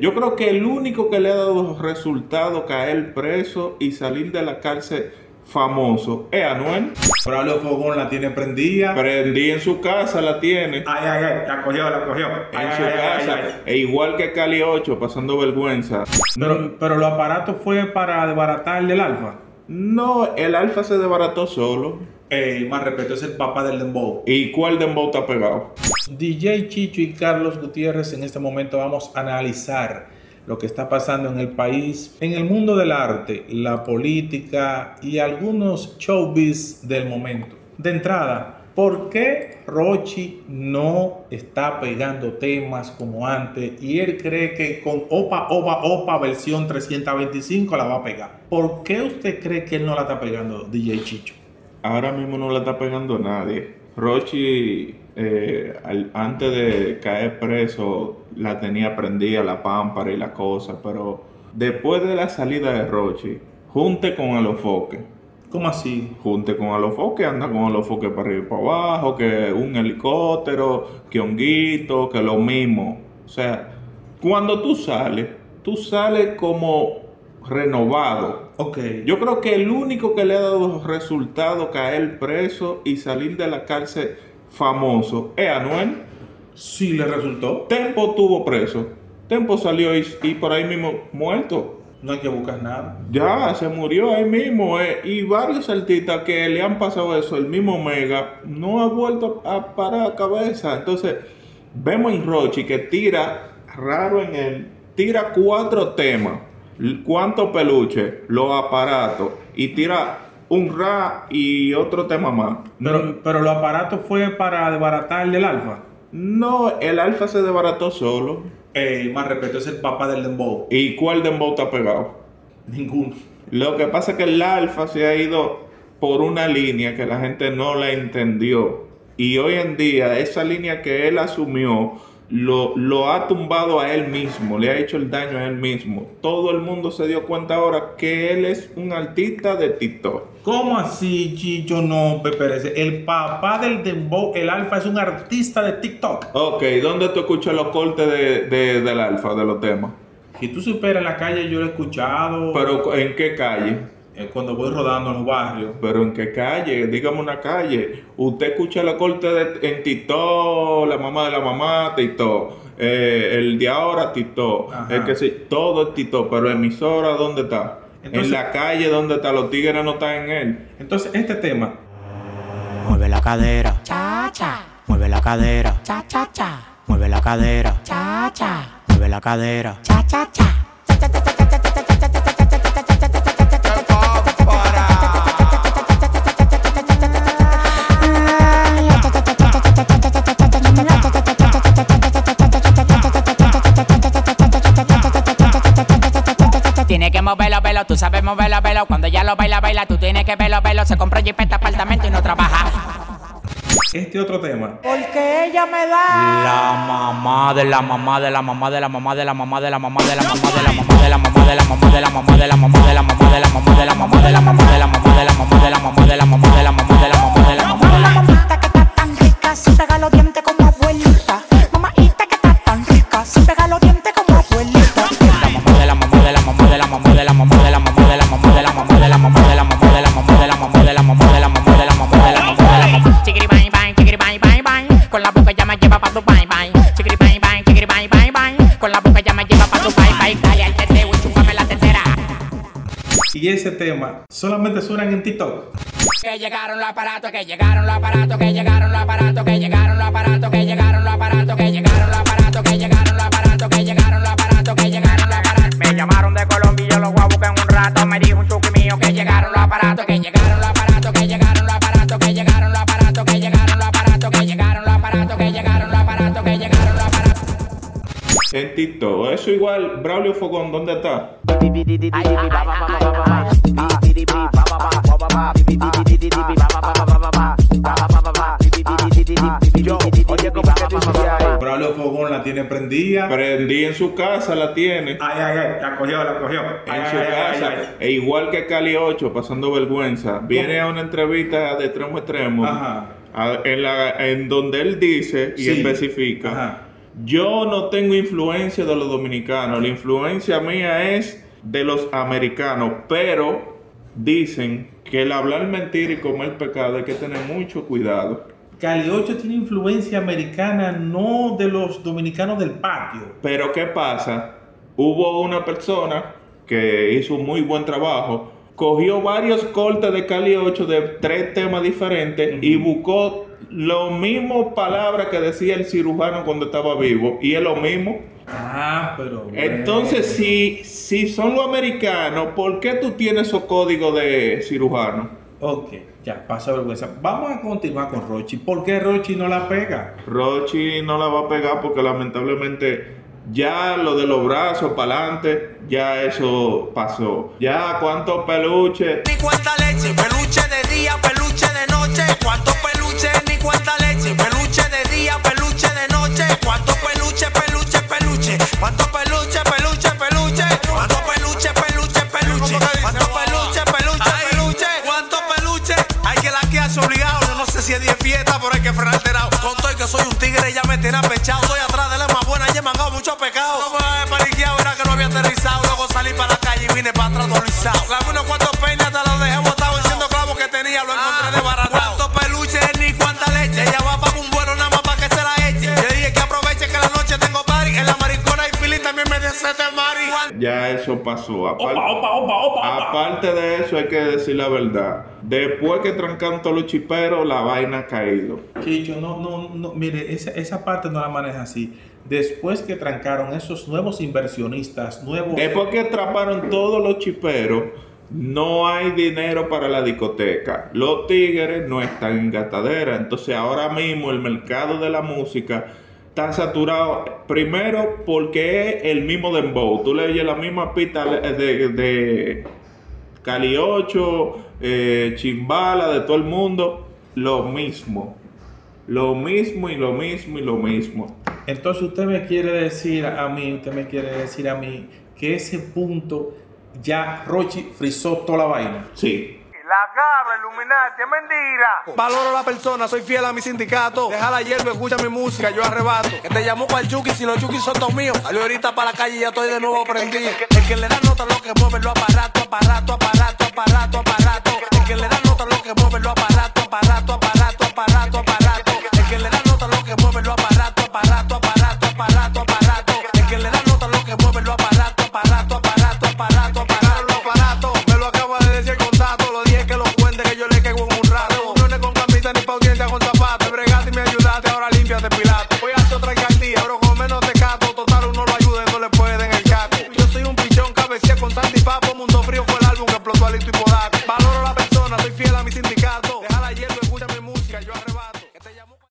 Yo creo que el único que le ha dado resultado caer preso y salir de la cárcel famoso es Anuel. Braulio Fogón la tiene prendida. Prendí en su casa, la tiene. Ay, ay, ay, la cogió, la cogió. Ay, En ay, su ay, casa. ay, ay. E igual que Cali 8, pasando vergüenza. Pero, pero los aparatos fue para desbaratar el del alfa. No, el alfa se desbarató solo. Eh, más respeto, es el papá del dembow. ¿Y cuál dembow está pegado? DJ Chicho y Carlos Gutiérrez, en este momento vamos a analizar lo que está pasando en el país, en el mundo del arte, la política y algunos showbiz del momento. De entrada, ¿por qué Rochi no está pegando temas como antes y él cree que con Opa, Opa, Opa versión 325 la va a pegar? ¿Por qué usted cree que él no la está pegando, DJ Chicho? Ahora mismo no la está pegando nadie. Rochi, eh, al- antes de caer preso, la tenía prendida la pámpara y la cosa, pero después de la salida de Rochi, junte con Alofoque. ¿Cómo así? Junte con Alofoque, anda con Alofoque para arriba y para abajo, que un helicóptero, que honguito, que lo mismo. O sea, cuando tú sales, tú sales como renovado. Ok. Yo creo que el único que le ha dado resultado caer preso y salir de la cárcel famoso es Anuel. Sí le resultó. Tempo tuvo preso. Tempo salió y, y por ahí mismo muerto. No hay que buscar nada. Ya, se murió ahí mismo. eh. Y varios artistas que le han pasado eso, el mismo Mega, no ha vuelto a parar cabeza. Entonces, vemos en Rochi que tira raro en él, tira cuatro temas. ¿Cuántos peluches? Los aparatos. Y tira un ra y otro tema más. Pero, pero los aparatos fue para desbaratar el del alfa. No, el alfa se desbarató solo. Eh, más respeto, es el papá del dembow. ¿Y cuál dembow está pegado? Ninguno. Lo que pasa es que el alfa se ha ido por una línea que la gente no la entendió. Y hoy en día esa línea que él asumió lo, lo ha tumbado a él mismo, le ha hecho el daño a él mismo. Todo el mundo se dio cuenta ahora que él es un artista de TikTok. ¿Cómo así, Chicho? No, Pepe. El papá del dembow, el alfa, es un artista de TikTok. Ok, ¿dónde tú escuchas los cortes de, de- del alfa, de los temas? Si tú superas en la calle, yo lo he escuchado. Pero ¿en qué calle? Eh, cuando voy rodando en los barrios. Pero en qué calle, dígame una calle. Usted escucha la corte de, en Tito, la mamá de la mamá, Tito. Eh, el de ahora, Tito. Ajá. El que sí, todo es Tito. Pero emisora, ¿dónde está? Entonces- en la calle, ¿dónde está? Los tigres no están en él. Entonces, este tema, Mueve la cadera, cha cha mueve la cadera, cha cha cha mueve la cadera, cha cha mueve la cadera. cha cha cha velo, velo. Cuando ella lo baila, baila, tú tienes que verlo, velo. Se compró jipeta apartamento y no trabaja. este otro tema. porque ella me da La mamá de la mamá de la mamá de la mamá de la mamá de la mamá de la mamá de la mamá de la mamá de la mamá de la mamá de la mamá de la mamá de la mamá de la mamá de la mamá de la mamá solamente suenan en TikTok. Que llegaron los aparatos, que llegaron los aparatos, que llegaron los aparatos, que llegaron los aparatos, que llegaron los aparatos, que llegaron los aparatos, que llegaron los aparatos, que llegaron los aparatos, que llegaron los aparatos. Me llamaron de Colombia y yo los voy a buscar en un rato. Me dijo un chuki mío que llegaron los aparatos, que llegaron los aparatos, que llegaron los aparatos, que llegaron los aparatos, que llegaron los aparatos, que llegaron los aparatos, que llegaron los aparatos, que llegaron los aparatos. En TikTok. Eso igual, Braulio Fogón, ¿dónde está? Tiene prendida. En su casa, la tiene. Ay, ay, ay, la cogió, la cogió. en Ay, su ay, casa. ay. E igual que Cali 8, pasando vergüenza. Viene a una entrevista de extremo a extremo. Ajá. a- en, la, en donde él dice y Sí. especifica. Ajá. yo no tengo influencia de los dominicanos, la influencia mía es de los americanos, pero dicen que el hablar mentira y comer pecado hay que tener mucho cuidado. Cali 8 tiene influencia americana, no de los dominicanos del patio. Pero ¿qué pasa? Hubo una persona que hizo un muy buen trabajo, cogió varios cortes de Cali 8 de tres temas diferentes y buscó lo mismo palabras que decía el cirujano cuando estaba vivo y es lo mismo. Ah, pero. bueno. Entonces, si, si son los americanos, ¿por qué tú tienes esos códigos de cirujano? Ok, ya, pasa vergüenza. Vamos a continuar con Rochi. ¿Por qué Rochi no la pega? Rochi no la va a pegar porque lamentablemente ya lo de los brazos para adelante, ya eso pasó. Ya cuántos peluches. cuánta leche, peluche de día, peluche no sé si es 10 fiesta, pero hay que frenar alterado, con todo que soy un tigre, ya me tiene apechado, estoy atrás de la más buena, ya me han dado mucho pecado, no me voy a paniquear, era que no había aterrizado, luego salí para la calle y vine para atrás dolizado, clavé unos cuantos peines, hasta los dejé Ya eso pasó. Apar- Opa, opa, opa, opa, opa. Aparte de eso, hay que decir la verdad. Después que trancaron todos los chiperos, la vaina ha caído. Chicho, no, no, no, mire, esa, esa parte no la maneja así. Después que trancaron esos nuevos inversionistas, nuevos... Después que atraparon todos los chiperos, no hay dinero para la discoteca. Los tigres no están en gastadera. Entonces ahora mismo el mercado de la música está saturado. Primero porque es el mismo dembow. Tú le oyes la misma pista de, de Cali 8, eh, Chimbala, de todo el mundo. Lo mismo. Lo mismo y lo mismo y lo mismo. Entonces usted me quiere decir a mí, usted me quiere decir a mí que ese punto ya Rochi frizó toda la vaina. Sí. La cabra, Illuminati, es mentira. Valoro a la persona, soy fiel a mi sindicato. Deja la hierba, escucha mi música, yo arrebato. Que te llamó para el Chucky, si los Chucky son todos míos. Salí ahorita para la calle y ya estoy de nuevo prendido. El que le da nota lo que mueve lo aparato, aparato, aparato, aparato, aparato. El que le da nota lo que mueve lo aparato, aparato, aparato, aparato, aparato. El que le da nota lo que mueve lo aparato,